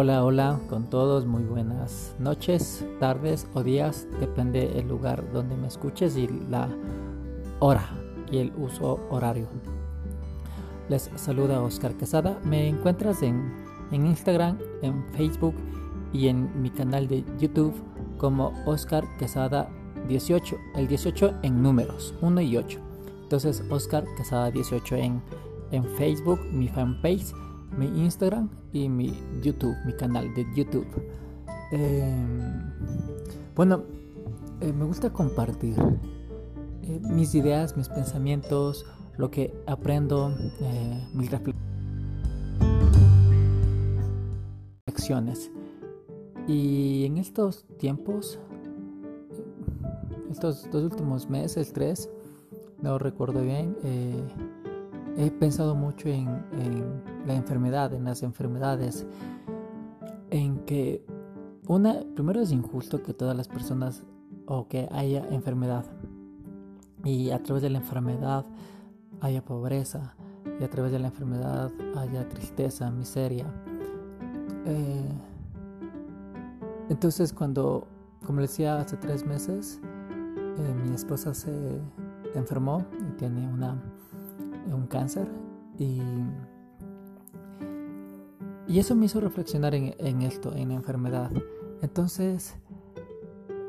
Hola, hola con todos, muy buenas noches, tardes o días, depende el lugar donde me escuches y la hora y el uso horario. Les saluda Oscar Quesada, me encuentras en, en Instagram, en Facebook y en mi canal de YouTube como Oscar Quesada 18, el 18 en números, 1 y 8. Entonces Oscar Quesada 18 en, en Facebook, mi fanpage mi Instagram y mi YouTube, mi canal de YouTube. Em, bueno, eh, me gusta compartir eh, mis ideas, mis pensamientos, lo que aprendo, eh, mis reflexiones. Y en estos tiempos, estos dos últimos meses, tres, no recuerdo bien, he pensado mucho en, la enfermedad, en las enfermedades, en que una, primero es injusto que todas las personas o que haya enfermedad y a través de la enfermedad haya pobreza y a través de la enfermedad haya tristeza, miseria. Eh, entonces cuando, como decía hace tres meses, eh, mi esposa se enfermó y tiene una un cáncer y, y eso me hizo reflexionar en, esto, en la enfermedad. Entonces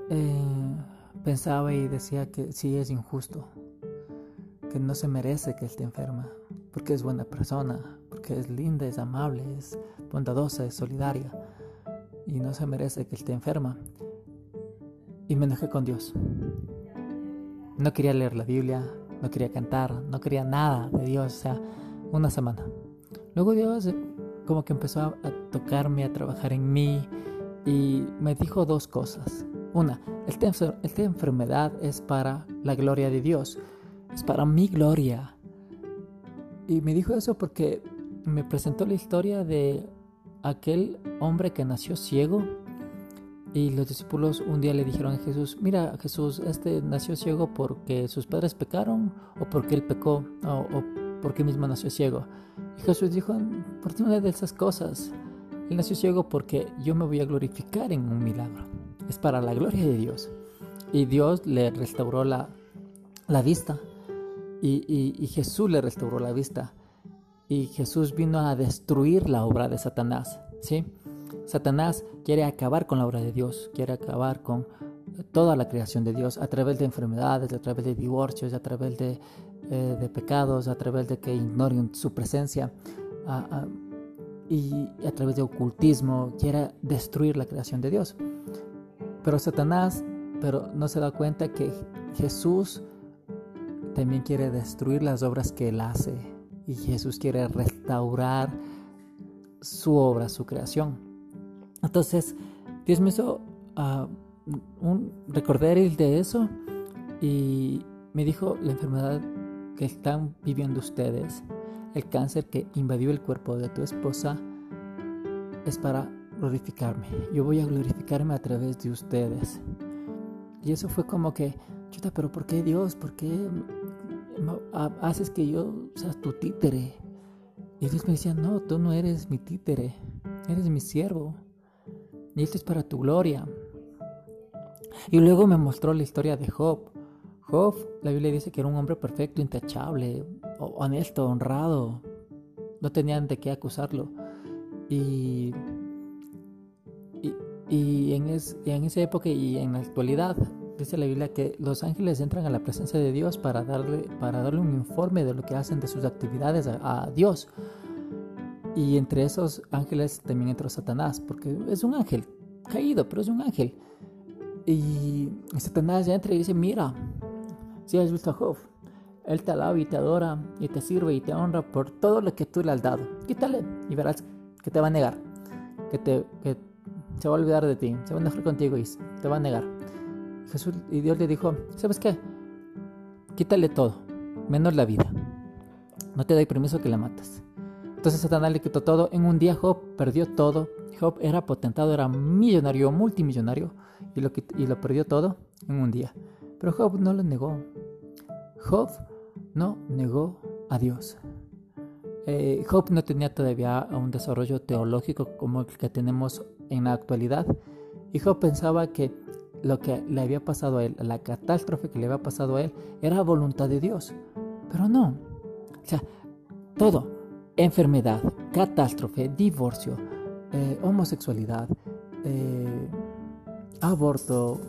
eh, pensaba y decía que sí es injusto, que no se merece que esté enferma, porque es buena persona, porque es linda, es amable, es bondadosa, es solidaria y no se merece que esté enferma. Y me enojé con Dios. No quería leer la Biblia, no quería cantar, no quería nada de Dios, o sea, una semana. Luego Dios eh, como que empezó a, tocarme, a trabajar en mí y me dijo dos cosas. Una, esta, esta enfermedad es para la gloria de Dios, es para mi gloria. Y me dijo eso porque me presentó la historia de aquel hombre que nació ciego y los discípulos un día le dijeron a Jesús, mira Jesús, este nació ciego porque sus padres pecaron o porque él pecó o, porque mismo nació ciego. Y Jesús dijo, por una de esas cosas, él nació ciego porque yo me voy a glorificar en un milagro. Es para la gloria de Dios. Y Dios le restauró la, la vista. Y, y, y Jesús le restauró la vista. Y Jesús vino a destruir la obra de Satanás. ¿sí? Satanás quiere acabar con la obra de Dios, quiere acabar con toda la creación de Dios a través de enfermedades, a través de divorcios, a través de, eh, pecados, a través de que ignoren su presencia y a través de ocultismo, quiere destruir la creación de Dios. Pero Satanás pero no se da cuenta que Jesús también quiere destruir las obras que él hace y Jesús quiere restaurar su obra, su creación. Entonces, Dios me hizo uh, un, recordar de eso y me dijo la enfermedad que están viviendo ustedes, el cáncer que invadió el cuerpo de tu esposa, es para glorificarme. Yo voy a glorificarme a través de ustedes. Y eso fue como que, chuta, pero ¿por qué Dios? ¿Por qué haces que yo sea tu títere? Y Dios me decía, no, tú no eres mi títere, eres mi siervo y esto es para tu gloria. Y luego me mostró la historia de Job. Job, la Biblia dice que era un hombre perfecto, intachable, honesto, honrado. No tenían de qué acusarlo. Y, y, en, en esa época y en la actualidad, dice la Biblia que los ángeles entran a la presencia de Dios para darle, para darle un informe de lo que hacen de sus actividades a Dios. Y entre esos ángeles también entró Satanás, porque es un ángel caído, pero es un ángel. Y Satanás ya entra y dice, mira, si has visto a Job, él te alaba y te adora y te sirve y te honra por todo lo que tú le has dado. Quítale y verás que te va a negar, que, te, que se va a olvidar de ti, se va a enojar contigo y te va a negar. Jesús y Dios le dijo, ¿sabes qué? Quítale todo, menos la vida. No te doy permiso que la mates. Entonces Satanás le quitó todo. En un día Job perdió todo. Job era potentado, era millonario, multimillonario, y lo, perdió todo en un día. Pero Job no lo negó. Job no negó a Dios. eh, Job no tenía todavía un desarrollo teológico como el que tenemos en la actualidad. Y Job pensaba que lo que le había pasado a él, la catástrofe que le había pasado a él, era voluntad de Dios. Pero no. O sea, todo, enfermedad, catástrofe, divorcio, eh, homosexualidad, eh, aborto,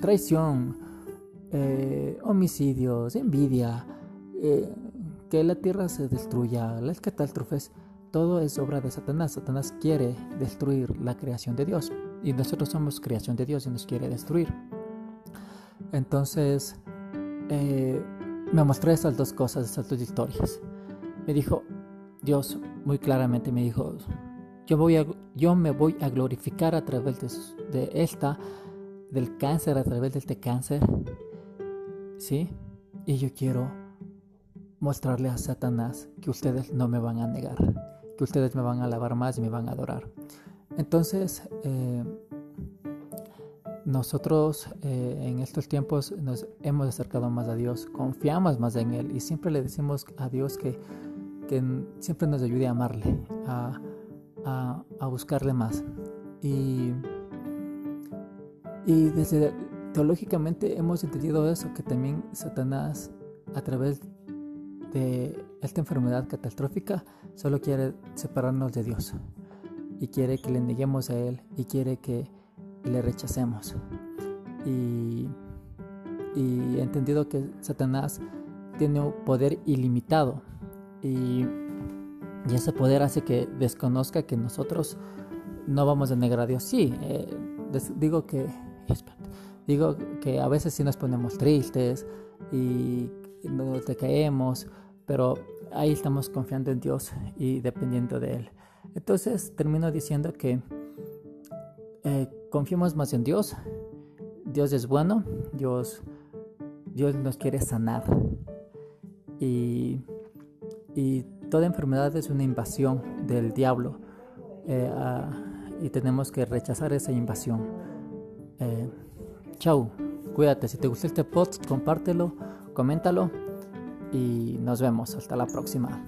traición, eh, homicidios, envidia, que la tierra se destruya, las catástrofes, todo es obra de Satanás. Satanás quiere destruir la creación de Dios y nosotros somos creación de Dios y nos quiere destruir. Entonces, me mostró esas dos cosas, esas dos historias. Me dijo, Dios muy claramente me dijo, yo, voy a, yo me voy a glorificar a través de, esta, del cáncer, a través de este cáncer. ¿Sí? Y yo quiero mostrarle a Satanás que ustedes no me van a negar, que ustedes me van a alabar más y me van a adorar. Entonces, eh, nosotros eh, en estos tiempos nos hemos acercado más a Dios, confiamos más en Él y siempre le decimos a Dios que, que siempre nos ayude a amarle, a, a, buscarle más. Y, y desde teológicamente hemos entendido eso, que también Satanás a través de esta enfermedad catastrófica solo quiere separarnos de Dios y quiere que le neguemos a Él y quiere que le rechacemos. Y, y he entendido que Satanás tiene un poder ilimitado y ese poder hace que desconozca que nosotros no vamos a negar a Dios. Sí, eh, digo que digo que a veces sí nos ponemos tristes y nos decaemos, pero ahí estamos confiando en Dios y dependiendo de Él. Entonces termino diciendo que eh, confiemos más en Dios. Dios es bueno, Dios, Dios nos quiere sanar. Y, y toda enfermedad es una invasión del diablo eh, y tenemos que rechazar esa invasión. Eh, chau, cuídate. Si te gustó este post, compártelo, coméntalo y nos vemos. Hasta la próxima.